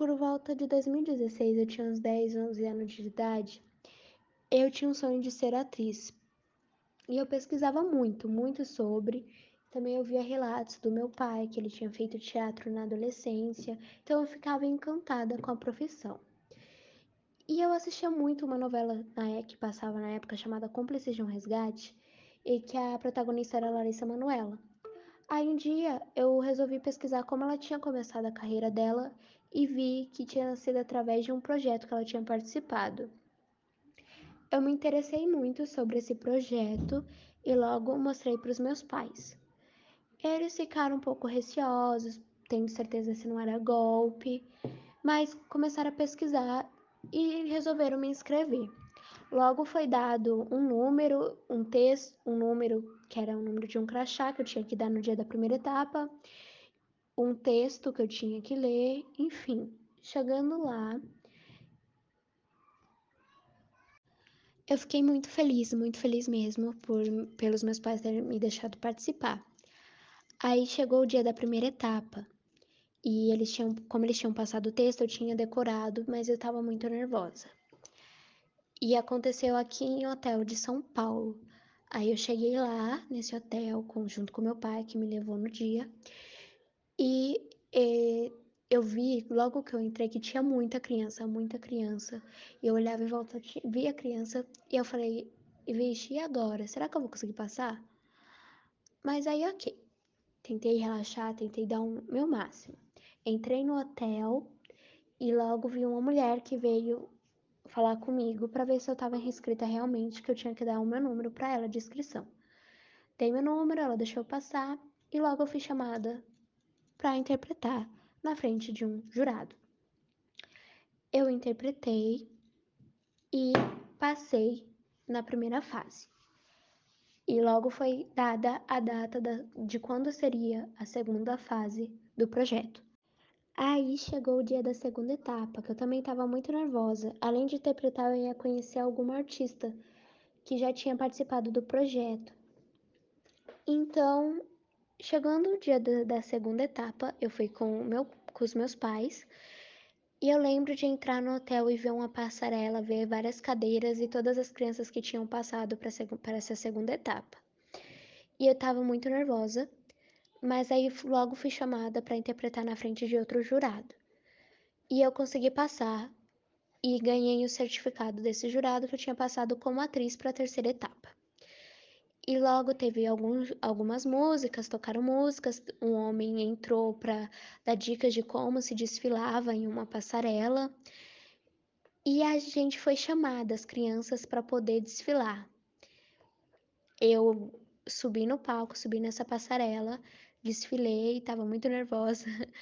por volta de 2016, eu tinha uns 10, 11 anos de idade, eu tinha um sonho de ser atriz. E eu pesquisava muito, muito sobre. Também eu via relatos do meu pai, que ele tinha feito teatro na adolescência, então eu ficava encantada com a profissão. E eu assistia muito uma novela na, que passava na época chamada Cúmplices de um Resgate, e que a protagonista era Larissa Manoela. Aí um dia eu resolvi pesquisar como ela tinha começado a carreira dela e vi que tinha sido através de um projeto que ela tinha participado. Eu me interessei muito sobre esse projeto e logo mostrei para os meus pais. Eles ficaram um pouco receosos, tendo certeza se não era golpe, mas começaram a pesquisar e resolveram me inscrever. Logo foi dado um número, um texto, um número que era o número de um crachá que eu tinha que dar no dia da primeira etapa, um texto que eu tinha que ler, enfim. Chegando lá, eu fiquei muito feliz, muito feliz mesmo por pelos meus pais terem me deixado participar. Aí chegou o dia da primeira etapa. E eles tinham, como eles tinham passado o texto, eu tinha decorado, mas eu estava muito nervosa. E aconteceu aqui em hotel de São Paulo. Aí eu cheguei lá nesse hotel junto com meu pai que me levou no dia. E, e eu vi logo que eu entrei que tinha muita criança, muita criança. E eu olhava em volta, vi a criança e eu falei, vixe, e agora? Será que eu vou conseguir passar? Mas aí, ok. Tentei relaxar, tentei dar o um, meu máximo. Entrei no hotel e logo vi uma mulher que veio falar comigo para ver se eu estava inscrita realmente, que eu tinha que dar o meu número para ela de inscrição. Dei meu número, ela deixou eu passar e logo eu fui chamada para interpretar na frente de um jurado. Eu interpretei e passei na primeira fase. E logo foi dada a data da, de quando seria a segunda fase do projeto. Aí chegou o dia da segunda etapa, que eu também estava muito nervosa. Além de interpretar, eu ia conhecer alguma artista que já tinha participado do projeto. Então, chegando o dia da, da segunda etapa, eu fui com, meu, com os meus pais. E eu lembro de entrar no hotel e ver uma passarela, ver várias cadeiras e todas as crianças que tinham passado para essa segunda etapa. E eu estava muito nervosa, mas aí logo fui chamada para interpretar na frente de outro jurado. E eu consegui passar e ganhei o certificado desse jurado que eu tinha passado como atriz para a terceira etapa. E logo teve alguns, algumas músicas, tocaram músicas. Um homem entrou para dar dicas de como se desfilava em uma passarela. E a gente foi chamada, as crianças, para poder desfilar. Eu subi no palco, subi nessa passarela desfilei, estava muito nervosa.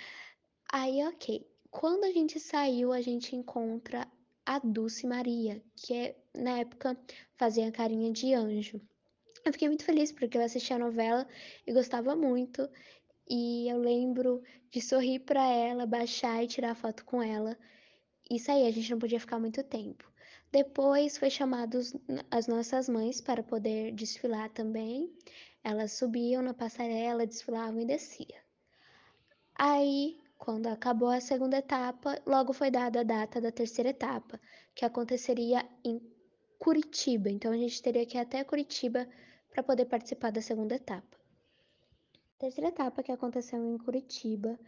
Aí, ok. Quando a gente saiu, a gente encontra a Dulce Maria, que é, na época fazia a carinha de anjo. Eu fiquei muito feliz porque eu assisti a novela e gostava muito. E eu lembro de sorrir para ela, baixar e tirar foto com ela. Isso aí, a gente não podia ficar muito tempo. Depois foi chamados as nossas mães para poder desfilar também. Elas subiam na passarela, desfilavam e desciam. Aí, quando acabou a segunda etapa, logo foi dada a data da terceira etapa, que aconteceria em Curitiba. Então a gente teria que ir até Curitiba para poder participar da segunda etapa. A terceira etapa que aconteceu em Curitiba,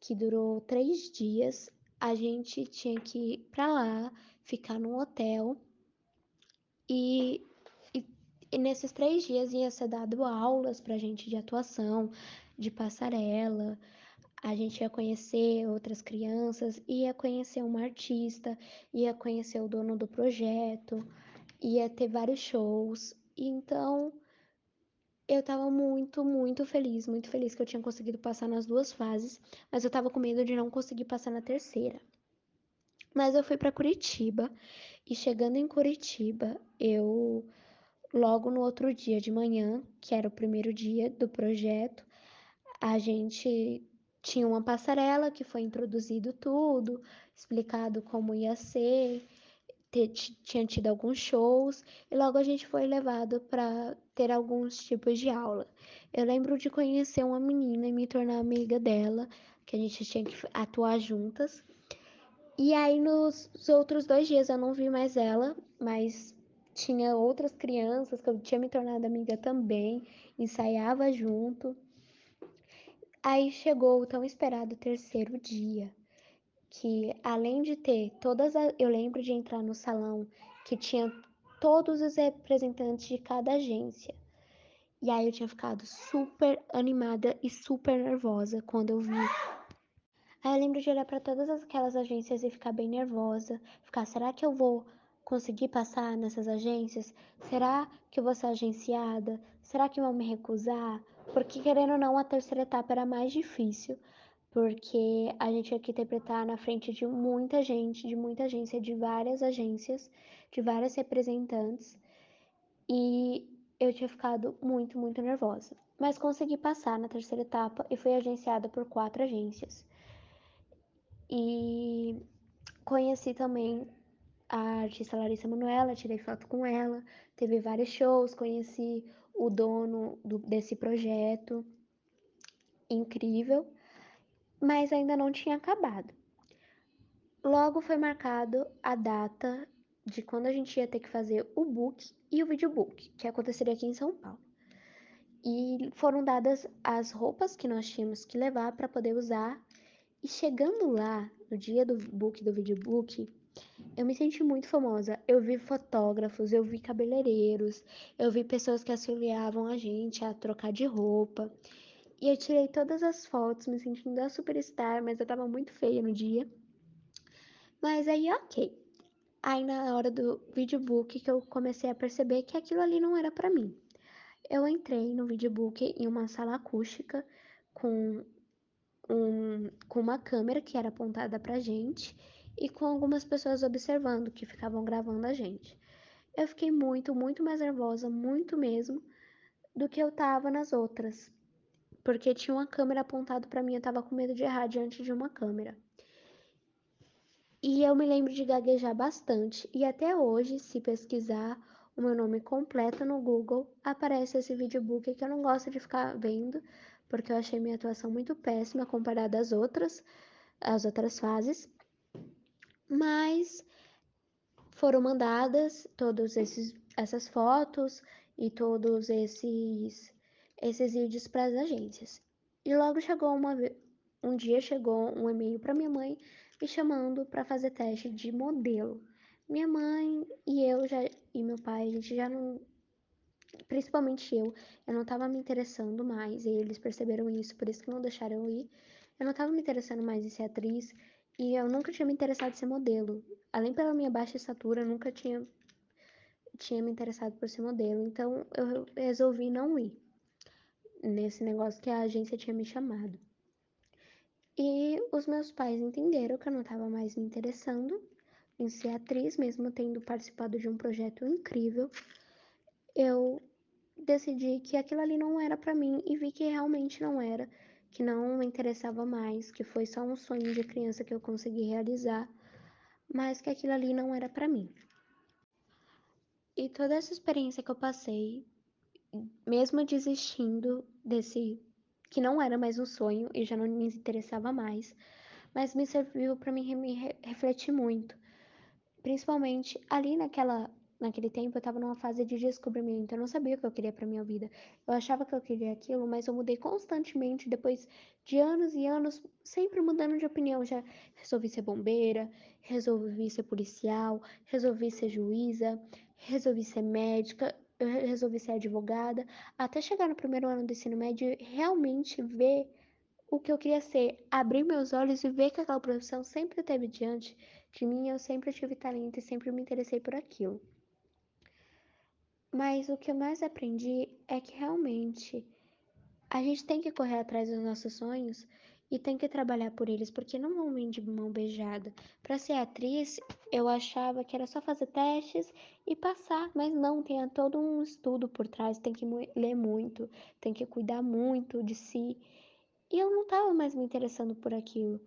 que durou três dias, a gente tinha que ir para lá, ficar num hotel e e nesses três dias ia ser dado aulas pra gente de atuação, de passarela. A gente ia conhecer outras crianças, ia conhecer uma artista, ia conhecer o dono do projeto, ia ter vários shows. Então, eu tava muito, muito feliz, muito feliz que eu tinha conseguido passar nas duas fases, mas eu tava com medo de não conseguir passar na terceira. Mas eu fui para Curitiba e chegando em Curitiba, eu Logo no outro dia de manhã, que era o primeiro dia do projeto, a gente tinha uma passarela que foi introduzido tudo, explicado como ia ser, tinha tido alguns shows e logo a gente foi levado para ter alguns tipos de aula. Eu lembro de conhecer uma menina e me tornar amiga dela, que a gente tinha que atuar juntas. E aí nos outros dois dias eu não vi mais ela, mas tinha outras crianças que eu tinha me tornado amiga também, ensaiava junto. Aí chegou o tão esperado terceiro dia, que além de ter todas as, eu lembro de entrar no salão que tinha todos os representantes de cada agência. E aí eu tinha ficado super animada e super nervosa quando eu vi Aí eu lembro de olhar para todas aquelas agências e ficar bem nervosa, ficar, será que eu vou conseguir passar nessas agências? Será que eu vou ser agenciada? Será que vão me recusar? Porque querendo ou não, a terceira etapa era mais difícil, porque a gente tinha que interpretar na frente de muita gente, de muita agência, de várias agências, de várias representantes, e eu tinha ficado muito, muito nervosa. Mas consegui passar na terceira etapa e fui agenciada por quatro agências. E conheci também a artista Larissa Manoela, tirei foto com ela, teve vários shows, conheci o dono do, desse projeto, incrível, mas ainda não tinha acabado. Logo foi marcado a data de quando a gente ia ter que fazer o book e o videobook, que aconteceria aqui em São Paulo. E foram dadas as roupas que nós tínhamos que levar para poder usar e chegando lá, no dia do book, do videobook, eu me senti muito famosa. Eu vi fotógrafos, eu vi cabeleireiros, eu vi pessoas que auxiliavam a gente a trocar de roupa. E eu tirei todas as fotos, me sentindo a superstar, mas eu tava muito feia no dia. Mas aí, ok. Aí na hora do videobook que eu comecei a perceber que aquilo ali não era para mim. Eu entrei no videobook em uma sala acústica com um, com uma câmera que era apontada pra gente e com algumas pessoas observando que ficavam gravando a gente. Eu fiquei muito, muito mais nervosa, muito mesmo, do que eu tava nas outras, porque tinha uma câmera apontada para mim, eu tava com medo de errar diante de uma câmera. E eu me lembro de gaguejar bastante, e até hoje, se pesquisar o meu nome completo no Google, aparece esse videobook que eu não gosto de ficar vendo, porque eu achei minha atuação muito péssima comparada às outras, às outras fases. Mas foram mandadas todas essas fotos e todos esses esses vídeos para as agências. E logo chegou uma um dia chegou um e-mail para minha mãe me chamando para fazer teste de modelo. Minha mãe e eu já e meu pai, a gente já não principalmente eu, eu não tava me interessando mais, e eles perceberam isso, por isso que não deixaram eu ir. Eu não tava me interessando mais em ser atriz, e eu nunca tinha me interessado em ser modelo. Além pela minha baixa estatura, eu nunca tinha, tinha me interessado por ser modelo, então eu resolvi não ir nesse negócio que a agência tinha me chamado. E os meus pais entenderam que eu não estava mais me interessando em ser atriz, mesmo tendo participado de um projeto incrível eu decidi que aquilo ali não era para mim e vi que realmente não era, que não me interessava mais, que foi só um sonho de criança que eu consegui realizar, mas que aquilo ali não era para mim. E toda essa experiência que eu passei, mesmo desistindo desse que não era mais um sonho e já não me interessava mais, mas me serviu para me refletir muito, principalmente ali naquela Naquele tempo eu estava numa fase de descobrimento, eu não sabia o que eu queria para minha vida. Eu achava que eu queria aquilo, mas eu mudei constantemente depois de anos e anos, sempre mudando de opinião. Já resolvi ser bombeira, resolvi ser policial, resolvi ser juíza, resolvi ser médica, resolvi ser advogada, até chegar no primeiro ano do ensino médio e realmente ver o que eu queria ser, abrir meus olhos e ver que aquela profissão sempre esteve diante de mim, eu sempre tive talento e sempre me interessei por aquilo. Mas o que eu mais aprendi é que realmente a gente tem que correr atrás dos nossos sonhos e tem que trabalhar por eles, porque não vão vir de mão beijada. Para ser atriz, eu achava que era só fazer testes e passar, mas não, tem todo um estudo por trás, tem que ler muito, tem que cuidar muito de si. E eu não estava mais me interessando por aquilo.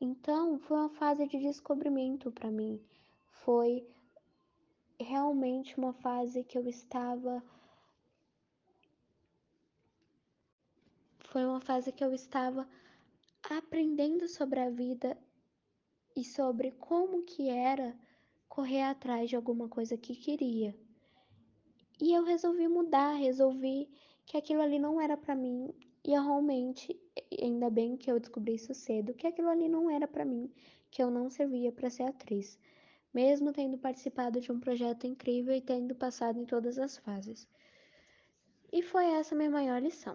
Então, foi uma fase de descobrimento para mim. Foi realmente uma fase que eu estava. Foi uma fase que eu estava aprendendo sobre a vida e sobre como que era correr atrás de alguma coisa que queria. E eu resolvi mudar, resolvi que aquilo ali não era para mim e eu realmente, ainda bem que eu descobri isso cedo, que aquilo ali não era para mim, que eu não servia para ser atriz, mesmo tendo participado de um projeto incrível e tendo passado em todas as fases. E foi essa minha maior lição.